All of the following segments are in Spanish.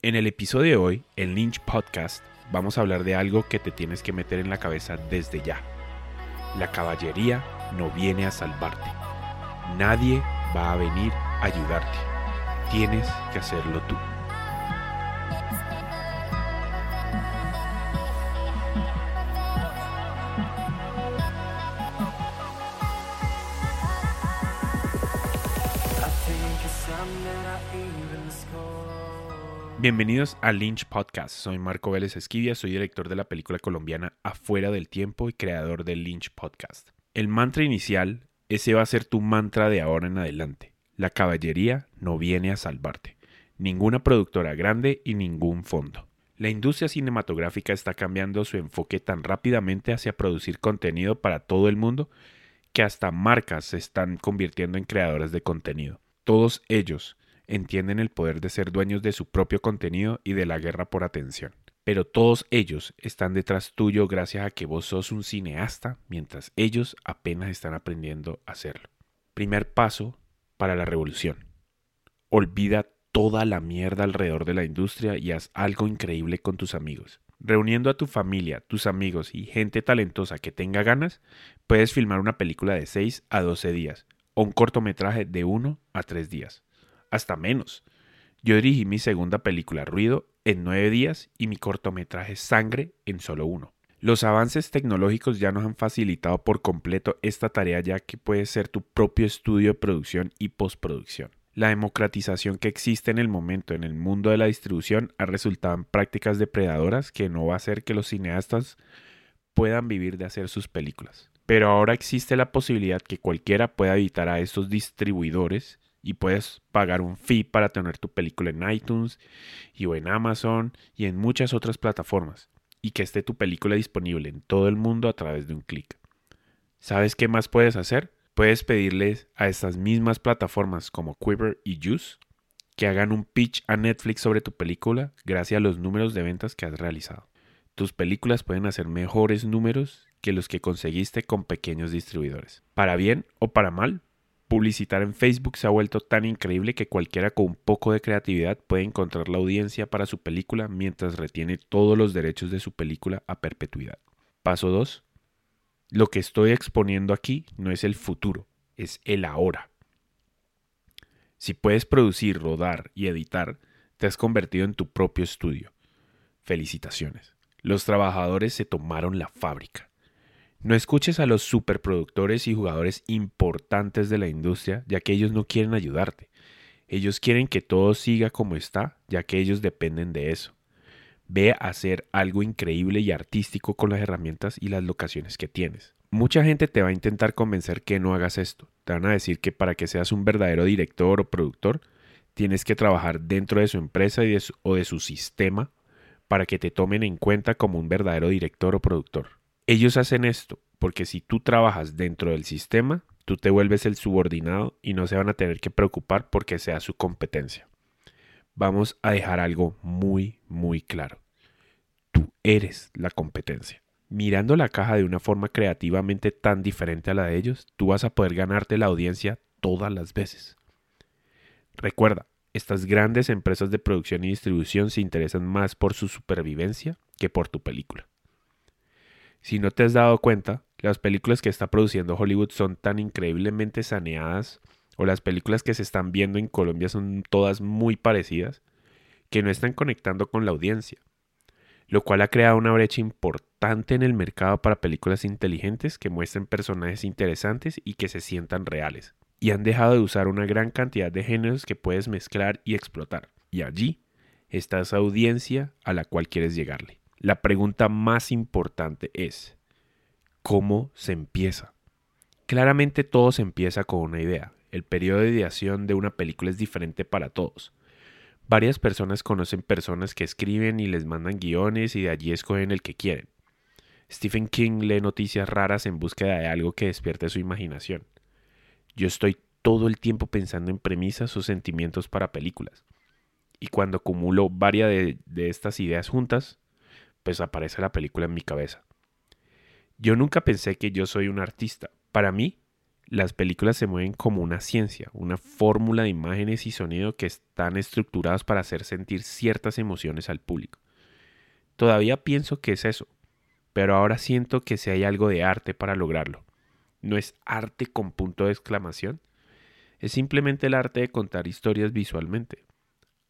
En el episodio de hoy, el Lynch Podcast, vamos a hablar de algo que te tienes que meter en la cabeza desde ya. La caballería no viene a salvarte. Nadie va a venir a ayudarte. Tienes que hacerlo tú. Bienvenidos a Lynch Podcast. Soy Marco Vélez Esquivia, soy director de la película colombiana Afuera del Tiempo y creador del Lynch Podcast. El mantra inicial, ese va a ser tu mantra de ahora en adelante. La caballería no viene a salvarte. Ninguna productora grande y ningún fondo. La industria cinematográfica está cambiando su enfoque tan rápidamente hacia producir contenido para todo el mundo que hasta marcas se están convirtiendo en creadores de contenido. Todos ellos entienden el poder de ser dueños de su propio contenido y de la guerra por atención. Pero todos ellos están detrás tuyo gracias a que vos sos un cineasta mientras ellos apenas están aprendiendo a hacerlo. Primer paso para la revolución. Olvida toda la mierda alrededor de la industria y haz algo increíble con tus amigos. Reuniendo a tu familia, tus amigos y gente talentosa que tenga ganas, puedes filmar una película de 6 a 12 días o un cortometraje de 1 a 3 días hasta menos. Yo dirigí mi segunda película Ruido en nueve días y mi cortometraje Sangre en solo uno. Los avances tecnológicos ya nos han facilitado por completo esta tarea ya que puede ser tu propio estudio de producción y postproducción. La democratización que existe en el momento en el mundo de la distribución ha resultado en prácticas depredadoras que no va a hacer que los cineastas puedan vivir de hacer sus películas. Pero ahora existe la posibilidad que cualquiera pueda evitar a estos distribuidores y puedes pagar un fee para tener tu película en iTunes y o en Amazon y en muchas otras plataformas y que esté tu película disponible en todo el mundo a través de un clic. ¿Sabes qué más puedes hacer? Puedes pedirles a estas mismas plataformas como Quiver y Juice que hagan un pitch a Netflix sobre tu película gracias a los números de ventas que has realizado. Tus películas pueden hacer mejores números que los que conseguiste con pequeños distribuidores. Para bien o para mal, Publicitar en Facebook se ha vuelto tan increíble que cualquiera con un poco de creatividad puede encontrar la audiencia para su película mientras retiene todos los derechos de su película a perpetuidad. Paso 2. Lo que estoy exponiendo aquí no es el futuro, es el ahora. Si puedes producir, rodar y editar, te has convertido en tu propio estudio. Felicitaciones. Los trabajadores se tomaron la fábrica. No escuches a los superproductores y jugadores importantes de la industria, ya que ellos no quieren ayudarte. Ellos quieren que todo siga como está, ya que ellos dependen de eso. Ve a hacer algo increíble y artístico con las herramientas y las locaciones que tienes. Mucha gente te va a intentar convencer que no hagas esto. Te van a decir que para que seas un verdadero director o productor, tienes que trabajar dentro de su empresa o de su sistema para que te tomen en cuenta como un verdadero director o productor. Ellos hacen esto porque si tú trabajas dentro del sistema, tú te vuelves el subordinado y no se van a tener que preocupar porque sea su competencia. Vamos a dejar algo muy, muy claro. Tú eres la competencia. Mirando la caja de una forma creativamente tan diferente a la de ellos, tú vas a poder ganarte la audiencia todas las veces. Recuerda, estas grandes empresas de producción y distribución se interesan más por su supervivencia que por tu película. Si no te has dado cuenta, las películas que está produciendo Hollywood son tan increíblemente saneadas, o las películas que se están viendo en Colombia son todas muy parecidas, que no están conectando con la audiencia, lo cual ha creado una brecha importante en el mercado para películas inteligentes que muestren personajes interesantes y que se sientan reales, y han dejado de usar una gran cantidad de géneros que puedes mezclar y explotar, y allí está esa audiencia a la cual quieres llegarle. La pregunta más importante es, ¿cómo se empieza? Claramente todo se empieza con una idea. El periodo de ideación de una película es diferente para todos. Varias personas conocen personas que escriben y les mandan guiones y de allí escogen el que quieren. Stephen King lee noticias raras en búsqueda de algo que despierte su imaginación. Yo estoy todo el tiempo pensando en premisas o sentimientos para películas. Y cuando acumulo varias de, de estas ideas juntas, pues aparece la película en mi cabeza. Yo nunca pensé que yo soy un artista. Para mí, las películas se mueven como una ciencia, una fórmula de imágenes y sonido que están estructurados para hacer sentir ciertas emociones al público. Todavía pienso que es eso, pero ahora siento que si hay algo de arte para lograrlo. No es arte con punto de exclamación, es simplemente el arte de contar historias visualmente,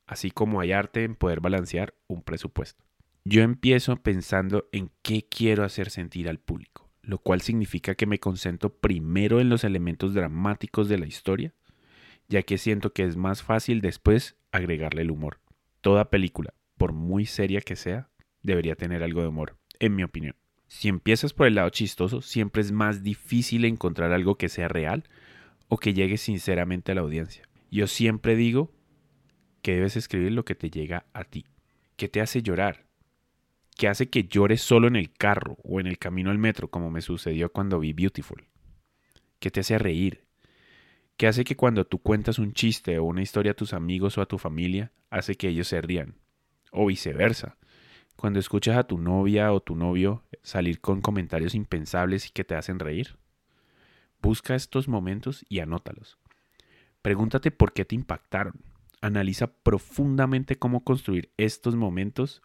así como hay arte en poder balancear un presupuesto. Yo empiezo pensando en qué quiero hacer sentir al público, lo cual significa que me concentro primero en los elementos dramáticos de la historia, ya que siento que es más fácil después agregarle el humor. Toda película, por muy seria que sea, debería tener algo de humor, en mi opinión. Si empiezas por el lado chistoso, siempre es más difícil encontrar algo que sea real o que llegue sinceramente a la audiencia. Yo siempre digo que debes escribir lo que te llega a ti. ¿Qué te hace llorar? ¿Qué hace que llores solo en el carro o en el camino al metro, como me sucedió cuando vi Beautiful? ¿Qué te hace reír? ¿Qué hace que cuando tú cuentas un chiste o una historia a tus amigos o a tu familia, hace que ellos se rían? O viceversa. Cuando escuchas a tu novia o tu novio salir con comentarios impensables y que te hacen reír. Busca estos momentos y anótalos. Pregúntate por qué te impactaron. Analiza profundamente cómo construir estos momentos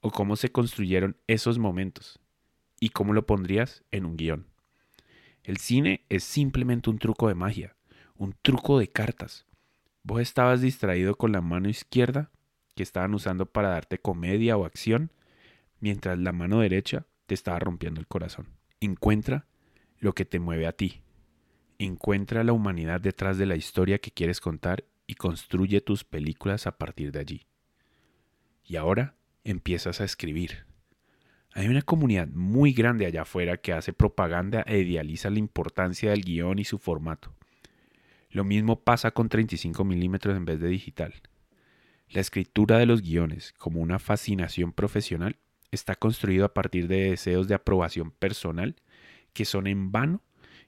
o cómo se construyeron esos momentos y cómo lo pondrías en un guion. El cine es simplemente un truco de magia, un truco de cartas. Vos estabas distraído con la mano izquierda que estaban usando para darte comedia o acción, mientras la mano derecha te estaba rompiendo el corazón. Encuentra lo que te mueve a ti, Encuentra la humanidad detrás de la historia que quieres contar y construye tus películas a partir de allí. Y ahora empiezas a escribir. Hay una comunidad muy grande allá afuera que hace propaganda e idealiza la importancia del guion y su formato. Lo mismo pasa con 35 milímetros en vez de digital. La escritura de los guiones, como una fascinación profesional, está construido a partir de deseos de aprobación personal que son en vano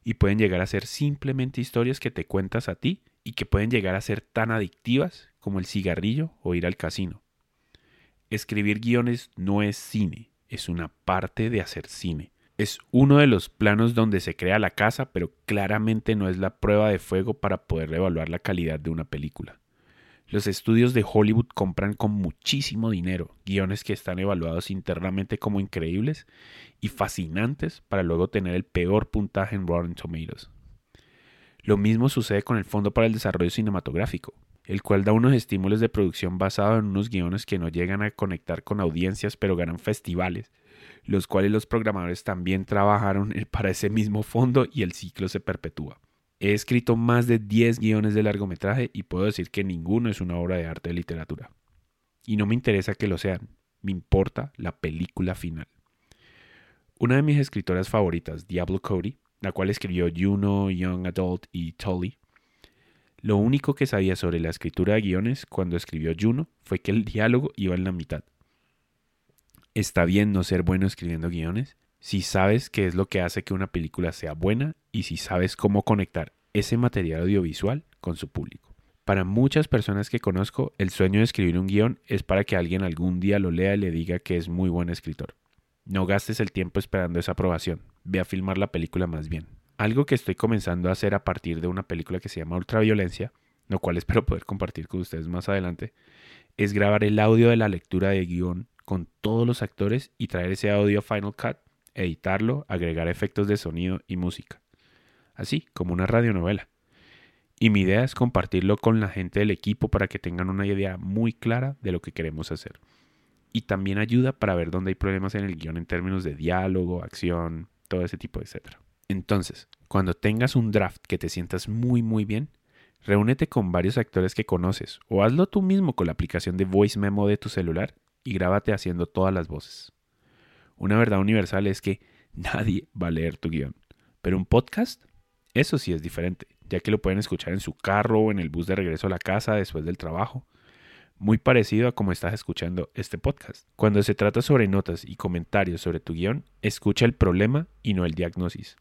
y pueden llegar a ser simplemente historias que te cuentas a ti y que pueden llegar a ser tan adictivas como el cigarrillo o ir al casino. Escribir guiones no es cine, es una parte de hacer cine. Es uno de los planos donde se crea la casa, pero claramente no es la prueba de fuego para poder evaluar la calidad de una película. Los estudios de Hollywood compran con muchísimo dinero guiones que están evaluados internamente como increíbles y fascinantes para luego tener el peor puntaje en Rotten Tomatoes. Lo mismo sucede con el Fondo para el Desarrollo Cinematográfico, el cual da unos estímulos de producción basados en unos guiones que no llegan a conectar con audiencias pero ganan festivales, los cuales los programadores también trabajaron para ese mismo fondo y el ciclo se perpetúa. He escrito más de 10 guiones de largometraje y puedo decir que ninguno es una obra de arte de literatura. Y no me interesa que lo sean, me importa la película final. Una de mis escritoras favoritas, Diablo Cody, la cual escribió Juno, Young Adult y Tully, lo único que sabía sobre la escritura de guiones cuando escribió Juno fue que el diálogo iba en la mitad. Está bien no ser bueno escribiendo guiones, si sabes qué es lo que hace que una película sea buena y si sabes cómo conectar ese material audiovisual con su público. Para muchas personas que conozco, el sueño de escribir un guion es para que alguien algún día lo lea y le diga que es muy buen escritor. No gastes el tiempo esperando esa aprobación, ve a filmar la película más bien. Algo que estoy comenzando a hacer a partir de una película que se llama Ultraviolencia, lo cual espero poder compartir con ustedes más adelante, es grabar el audio de la lectura de guion con todos los actores y traer ese audio a Final Cut editarlo, agregar efectos de sonido y música. Así como una radionovela. Y mi idea es compartirlo con la gente del equipo para que tengan una idea muy clara de lo que queremos hacer. Y también ayuda para ver dónde hay problemas en el guion en términos de diálogo, acción, todo ese tipo de etcétera. Entonces, cuando tengas un draft que te sientas muy muy bien, reúnete con varios actores que conoces o hazlo tú mismo con la aplicación de Voice Memo de tu celular y grábate haciendo todas las voces. Una verdad universal es que nadie va a leer tu guion. Pero un podcast, eso sí es diferente, ya que lo pueden escuchar en su carro o en el bus de regreso a la casa después del trabajo. Muy parecido a como estás escuchando este podcast. Cuando se trata sobre notas y comentarios sobre tu guion, escucha el problema y no el diagnosis.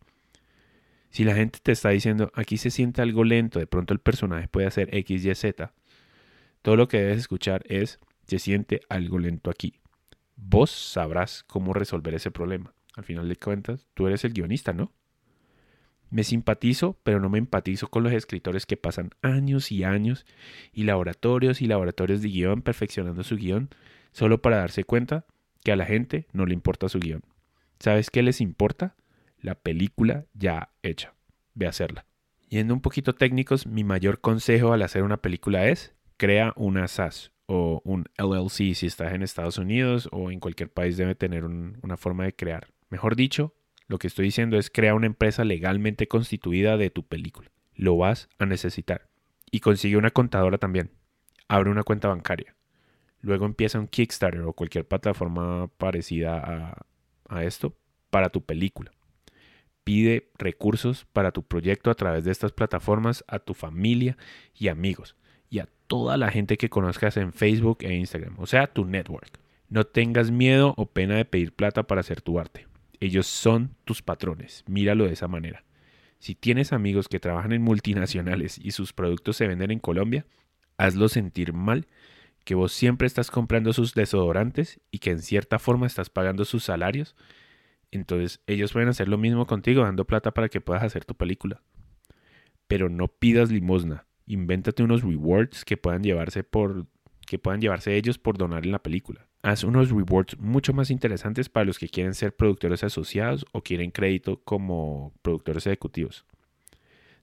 Si la gente te está diciendo aquí se siente algo lento, de pronto el personaje puede hacer X, Y, Z, todo lo que debes escuchar es se siente algo lento aquí vos sabrás cómo resolver ese problema. Al final de cuentas, tú eres el guionista, ¿no? Me simpatizo, pero no me empatizo con los escritores que pasan años y años y laboratorios y laboratorios de guion perfeccionando su guion solo para darse cuenta que a la gente no le importa su guion. ¿Sabes qué les importa? La película ya hecha. Ve a hacerla. Yendo un poquito técnicos, mi mayor consejo al hacer una película es crea una SAS o un LLC si estás en Estados Unidos o en cualquier país debe tener una forma de crear. Mejor dicho, lo que estoy diciendo es crea una empresa legalmente constituida de tu película. Lo vas a necesitar. Y consigue una contadora también. Abre una cuenta bancaria. Luego empieza un Kickstarter o cualquier plataforma parecida a, a esto para tu película pide recursos para tu proyecto a través de estas plataformas a tu familia y amigos y a toda la gente que conozcas en Facebook e Instagram, o sea, tu network. No tengas miedo o pena de pedir plata para hacer tu arte. Ellos son tus patrones, míralo de esa manera. Si tienes amigos que trabajan en multinacionales y sus productos se venden en Colombia, hazlo sentir mal que vos siempre estás comprando sus desodorantes y que en cierta forma estás pagando sus salarios entonces ellos pueden hacer lo mismo contigo, dando plata para que puedas hacer tu película. Pero no pidas limosna. Invéntate unos rewards que puedan llevarse por que puedan llevarse ellos por donar en la película. Haz unos rewards mucho más interesantes para los que quieren ser productores asociados o quieren crédito como productores ejecutivos.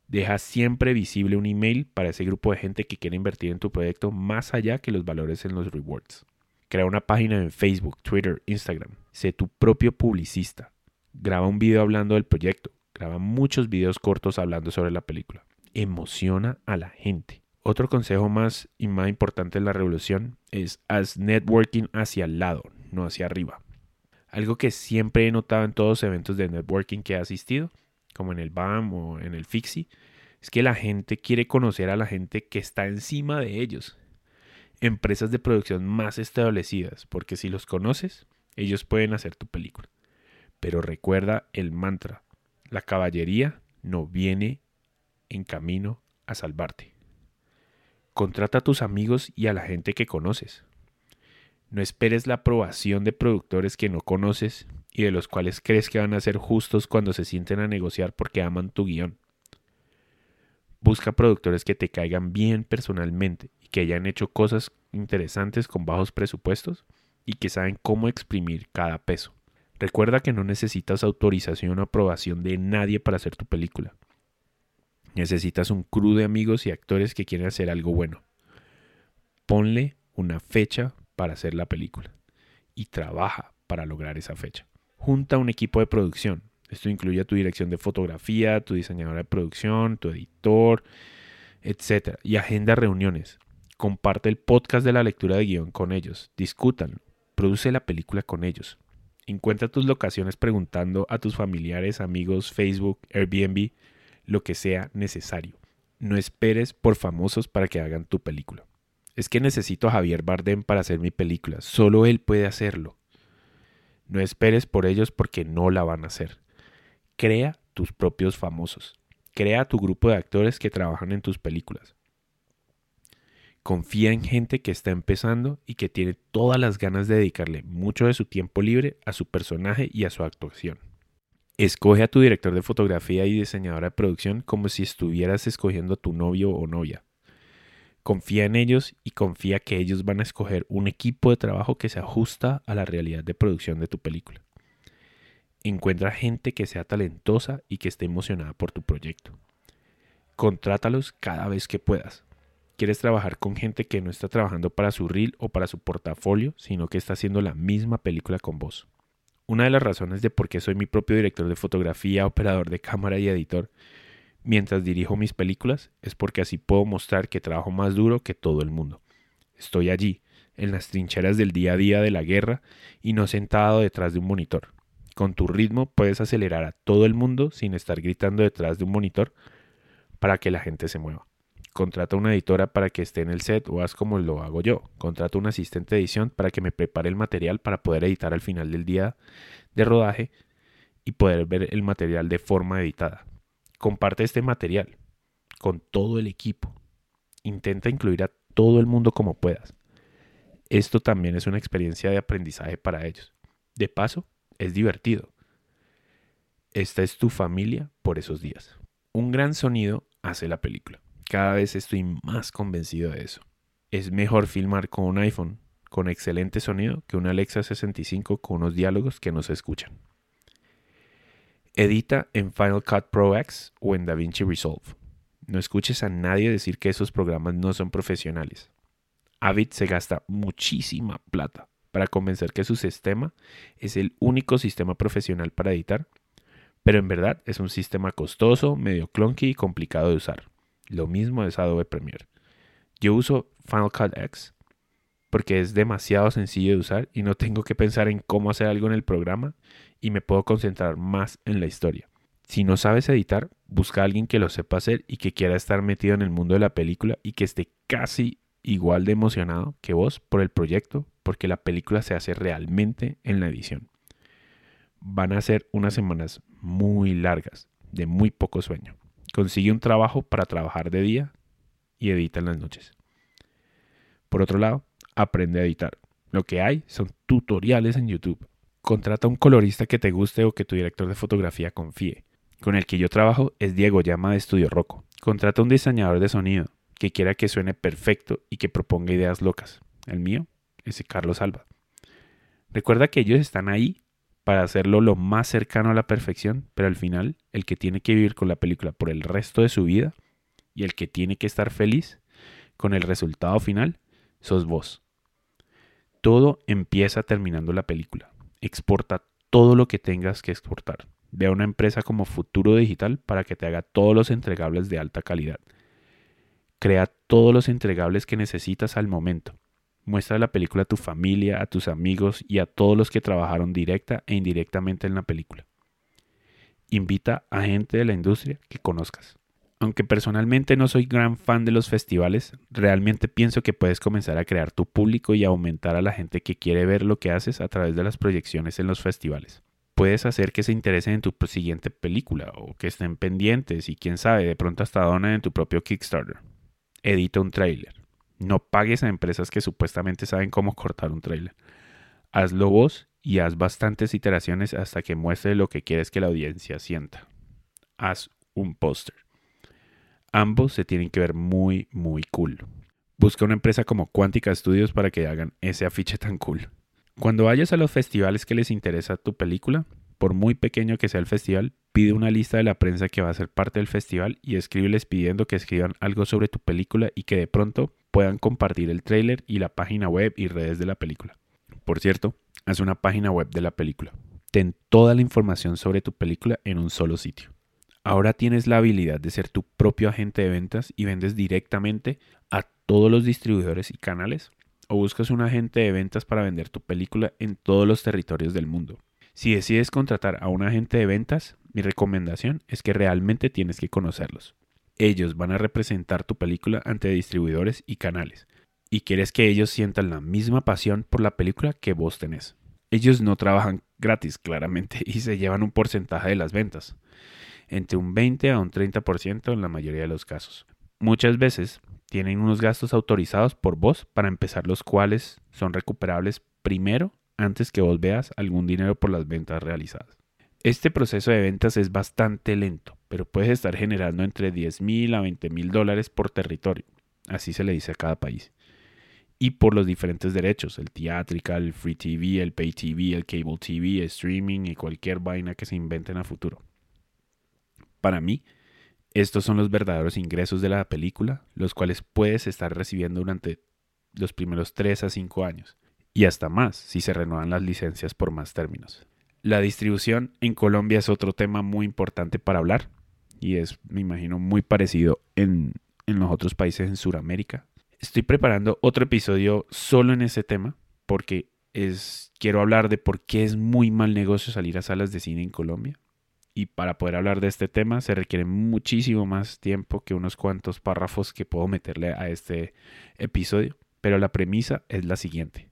Deja siempre visible un email para ese grupo de gente que quiere invertir en tu proyecto más allá que los valores en los rewards. Crea una página en Facebook, Twitter, Instagram. Sé tu propio publicista. Graba un video hablando del proyecto. Graba muchos videos cortos hablando sobre la película. Emociona a la gente. Otro consejo más y más importante en la revolución es haz networking hacia el lado, no hacia arriba. Algo que siempre he notado en todos los eventos de networking que he asistido, como en el BAM o en el FIXI, es que la gente quiere conocer a la gente que está encima de ellos, empresas de producción más establecidas, porque si los conoces, ellos pueden hacer tu película. Pero recuerda el mantra, la caballería no viene en camino a salvarte. Contrata a tus amigos y a la gente que conoces. No esperes la aprobación de productores que no conoces y de los cuales crees que van a ser justos cuando se sienten a negociar porque aman tu guion. Busca productores que te caigan bien personalmente que hayan hecho cosas interesantes con bajos presupuestos y que saben cómo exprimir cada peso. Recuerda que no necesitas autorización o aprobación de nadie para hacer tu película. Necesitas un crew de amigos y actores que quieren hacer algo bueno. Ponle una fecha para hacer la película y trabaja para lograr esa fecha. Junta un equipo de producción. Esto incluye a tu dirección de fotografía, tu diseñadora de producción, tu editor, etc. Y agenda reuniones. Comparte el podcast de la lectura de guion con ellos. Discútanlo. Produce la película con ellos. Encuentra tus locaciones preguntando a tus familiares, amigos, Facebook, Airbnb, lo que sea necesario. No esperes por famosos para que hagan tu película. Es que necesito a Javier Bardem para hacer mi película. Solo él puede hacerlo. No esperes por ellos porque no la van a hacer. Crea tus propios famosos. Crea tu grupo de actores que trabajan en tus películas. Confía en gente que está empezando y que tiene todas las ganas de dedicarle mucho de su tiempo libre a su personaje y a su actuación. Escoge a tu director de fotografía y diseñadora de producción como si estuvieras escogiendo a tu novio o novia. Confía en ellos y confía que ellos van a escoger un equipo de trabajo que se ajusta a la realidad de producción de tu película. Encuentra gente que sea talentosa y que esté emocionada por tu proyecto. Contrátalos cada vez que puedas quieres trabajar con gente que no está trabajando para su reel o para su portafolio, sino que está haciendo la misma película con vos. Una de las razones de por qué soy mi propio director de fotografía, operador de cámara y editor mientras dirijo mis películas es porque así puedo mostrar que trabajo más duro que todo el mundo. Estoy allí, en las trincheras del día a día de la guerra y no sentado detrás de un monitor. Con tu ritmo puedes acelerar a todo el mundo sin estar gritando detrás de un monitor para que la gente se mueva contrata una editora para que esté en el set o haz como lo hago yo. Contrata un asistente de edición para que me prepare el material para poder editar al final del día de rodaje y poder ver el material de forma editada. Comparte este material con todo el equipo. Intenta incluir a todo el mundo como puedas. Esto también es una experiencia de aprendizaje para ellos. De paso, es divertido. esta es tu familia por esos días. Un gran sonido hace la película. Cada vez estoy más convencido de eso. Es mejor filmar con un iPhone con excelente sonido que un Alexa 65 con unos diálogos que no se escuchan. Edita en Final Cut Pro X o en DaVinci Resolve. No escuches a nadie decir que esos programas no son profesionales. Avid se gasta muchísima plata para convencer que su sistema es el único sistema profesional para editar, pero en verdad es un sistema costoso, medio clunky y complicado de usar. Lo mismo es Adobe Premiere. Yo uso Final Cut X porque es demasiado sencillo de usar y no tengo que pensar en cómo hacer algo en el programa y me puedo concentrar más en la historia. Si no sabes editar, busca a alguien que lo sepa hacer y que quiera estar metido en el mundo de la película y que esté casi igual de emocionado que vos por el proyecto, porque la película se hace realmente en la edición. Van a ser unas semanas muy largas, de muy poco sueño. Consigue un trabajo para trabajar de día y edita en las noches. Por otro lado, aprende a editar. Lo que hay son tutoriales en YouTube. Contrata un colorista que te guste o que tu director de fotografía confíe. Con el que yo trabajo es Diego Llama de Estudio Rocco. Contrata un diseñador de sonido que quiera que suene perfecto y que proponga ideas locas. El mío, ese Carlos Alba. Recuerda que ellos están ahí para hacerlo lo más cercano a la perfección, pero al final el que tiene que vivir con la película por el resto de su vida y el que tiene que estar feliz con el resultado final sos vos. Todo empieza terminando la película. Exporta todo lo que tengas que exportar. Ve a una empresa como Futuro Digital para que te haga todos los entregables de alta calidad. Crea todos los entregables que necesitas al momento. Muestra la película a tu familia, a tus amigos y a todos los que trabajaron directa e indirectamente en la película. Invita a gente de la industria que conozcas. Aunque personalmente no soy gran fan de los festivales, realmente pienso que puedes comenzar a crear tu público y aumentar a la gente que quiere ver lo que haces a través de las proyecciones en los festivales. Puedes hacer que se interesen en tu siguiente película o que estén pendientes y quién sabe, de pronto hasta donen en tu propio Kickstarter edita un trailer. No pagues a empresas que supuestamente saben cómo cortar un trailer. Hazlo vos y haz bastantes iteraciones hasta que muestre lo que quieres que la audiencia sienta. Haz un póster. Ambos se tienen que ver muy, muy cool. Busca una empresa como Quantica Studios para que hagan ese afiche tan cool. Cuando vayas a los festivales que les interesa tu película, por muy pequeño que sea el festival, pide una lista de la prensa que va a ser parte del festival y escríbeles pidiendo que escriban algo sobre tu película y que de pronto puedan compartir el tráiler y la página web y redes de la película. Por cierto, haz una página web de la película. Ten toda la información sobre tu película en un solo sitio. Ahora tienes la habilidad de ser tu propio agente de ventas y vendes directamente a todos los distribuidores y canales o buscas un agente de ventas para vender tu película en todos los territorios del mundo. Si decides contratar a un agente de ventas, mi recomendación es que realmente tienes que conocerlos. Ellos van a representar tu película ante distribuidores y canales, y quieres que ellos sientan la misma pasión por la película que vos tenés. Ellos no trabajan gratis, claramente, y se llevan un porcentaje de las ventas, entre un 20 a un 30% en la mayoría de los casos. Muchas veces tienen unos gastos autorizados por vos para empezar los cuales son recuperables primero antes que vos veas algún dinero por las ventas realizadas. Este proceso de ventas es bastante lento, pero puedes estar generando entre 10 mil a 20 mil dólares por territorio, así se le dice a cada país, y por los diferentes derechos, el theatrical, el free TV, el pay TV, el cable TV, el streaming y cualquier vaina que se inventen a futuro. Para mí, estos son los verdaderos ingresos de la película, los cuales puedes estar recibiendo durante los primeros 3 a 5 años y hasta más si se renuevan las licencias por más términos. La distribución en Colombia es otro tema muy importante para hablar y es, me imagino, muy parecido en, en los otros países en Sudamérica. Estoy preparando otro episodio solo en ese tema porque es, quiero hablar de por qué es muy mal negocio salir a salas de cine en Colombia. Y para poder hablar de este tema se requiere muchísimo más tiempo que unos cuantos párrafos que puedo meterle a este episodio. Pero la premisa es la siguiente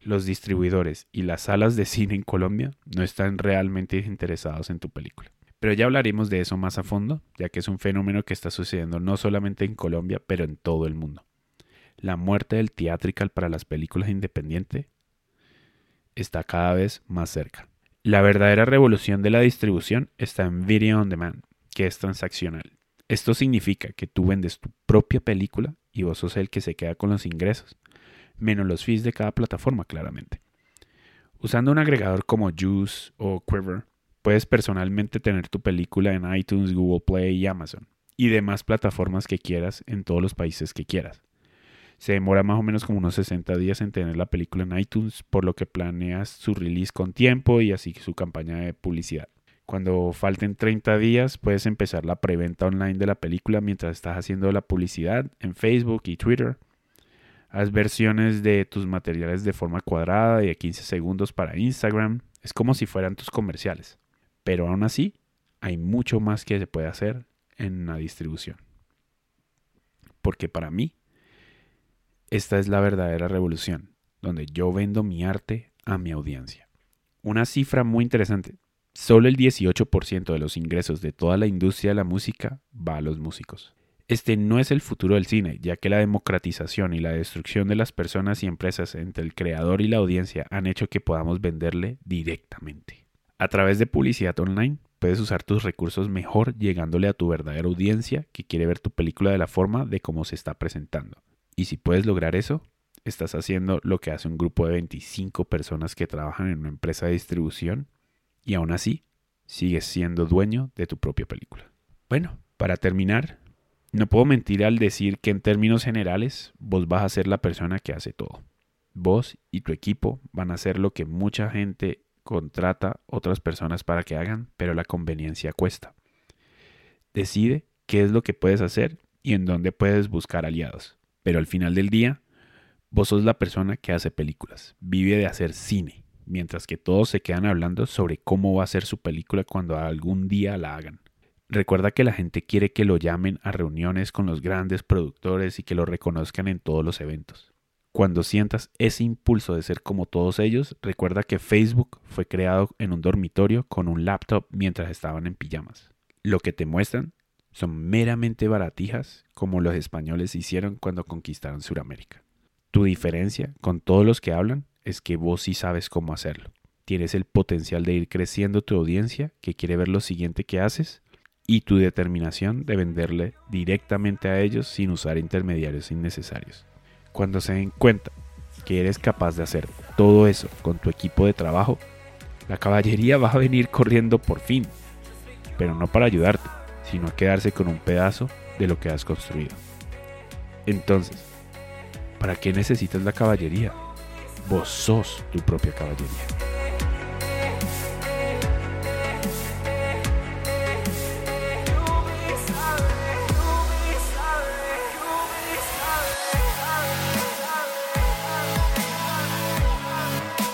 los distribuidores y las salas de cine en Colombia no están realmente interesados en tu película. Pero ya hablaremos de eso más a fondo, ya que es un fenómeno que está sucediendo no solamente en Colombia, pero en todo el mundo. La muerte del theatrical para las películas independientes está cada vez más cerca. La verdadera revolución de la distribución está en Video On Demand, que es transaccional. Esto significa que tú vendes tu propia película y vos sos el que se queda con los ingresos, menos los fees de cada plataforma, claramente. Usando un agregador como Juice o Quiver, puedes personalmente tener tu película en iTunes, Google Play y Amazon, y demás plataformas que quieras en todos los países que quieras. Se demora más o menos como unos 60 días en tener la película en iTunes, por lo que planeas su release con tiempo y así su campaña de publicidad. Cuando falten 30 días, puedes empezar la preventa online de la película mientras estás haciendo la publicidad en Facebook y Twitter. Haz versiones de tus materiales de forma cuadrada y de 15 segundos para Instagram. Es como si fueran tus comerciales. Pero aún así, hay mucho más que se puede hacer en la distribución. Porque para mí, esta es la verdadera revolución, donde yo vendo mi arte a mi audiencia. Una cifra muy interesante. Solo el 18% de los ingresos de toda la industria de la música va a los músicos. Este no es el futuro del cine, ya que la democratización y la destrucción de las personas y empresas entre el creador y la audiencia han hecho que podamos venderle directamente. A través de publicidad online, puedes usar tus recursos mejor llegándole a tu verdadera audiencia que quiere ver tu película de la forma de cómo se está presentando. Y si puedes lograr eso, estás haciendo lo que hace un grupo de 25 personas que trabajan en una empresa de distribución y aún así sigues siendo dueño de tu propia película. Bueno, para terminar, no puedo mentir al decir que en términos generales vos vas a ser la persona que hace todo. Vos y tu equipo van a hacer lo que mucha gente contrata otras personas para que hagan, pero la conveniencia cuesta. Decide qué es lo que puedes hacer y en dónde puedes buscar aliados. Pero al final del día, vos sos la persona que hace películas, vive de hacer cine, mientras que todos se quedan hablando sobre cómo va a ser su película cuando algún día la hagan. Recuerda que la gente quiere que lo llamen a reuniones con los grandes productores y que lo reconozcan en todos los eventos. Cuando sientas ese impulso de ser como todos ellos, recuerda que Facebook fue creado en un dormitorio con un laptop mientras estaban en pijamas. Lo que te muestran son meramente baratijas como los españoles hicieron cuando conquistaron Sudamérica. Tu diferencia con todos los que hablan es que vos sí sabes cómo hacerlo. Tienes el potencial de ir creciendo tu audiencia que quiere ver lo siguiente que haces y tu determinación de venderle directamente a ellos sin usar intermediarios innecesarios. Cuando se den cuenta que eres capaz de hacer todo eso con tu equipo de trabajo, la caballería va a venir corriendo por fin, pero no para ayudarte, sino a quedarse con un pedazo de lo que has construido. Entonces, ¿para qué necesitas la caballería? Vos sos tu propia caballería.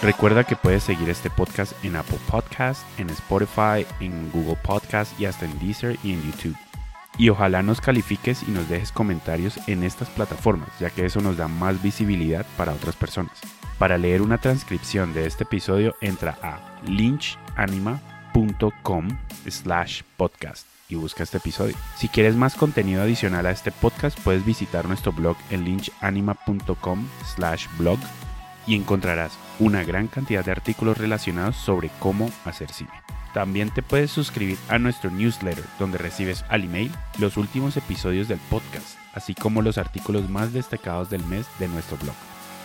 Recuerda que puedes seguir este podcast en Apple Podcast, en Spotify, en Google Podcast y hasta en Deezer y en YouTube. Y ojalá nos califiques y nos dejes comentarios en estas plataformas, ya que eso nos da más visibilidad para otras personas. Para leer una transcripción de este episodio, entra a lynchanima.com slash podcast y busca este episodio. Si quieres más contenido adicional a este podcast, puedes visitar nuestro blog en lynchanima.com slash blog y encontrarás una gran cantidad de artículos relacionados sobre cómo hacer cine. También te puedes suscribir a nuestro newsletter donde recibes al email los últimos episodios del podcast, así como los artículos más destacados del mes de nuestro blog.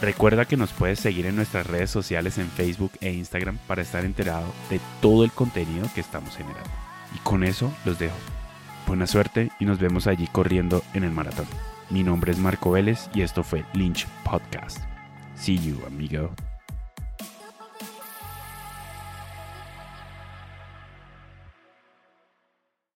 Recuerda que nos puedes seguir en nuestras redes sociales en Facebook e Instagram para estar enterado de todo el contenido que estamos generando. Y con eso los dejo. Buena suerte y nos vemos allí corriendo en el maratón. Mi nombre es Marco Vélez y esto fue Lynch Podcast. See you, amigo.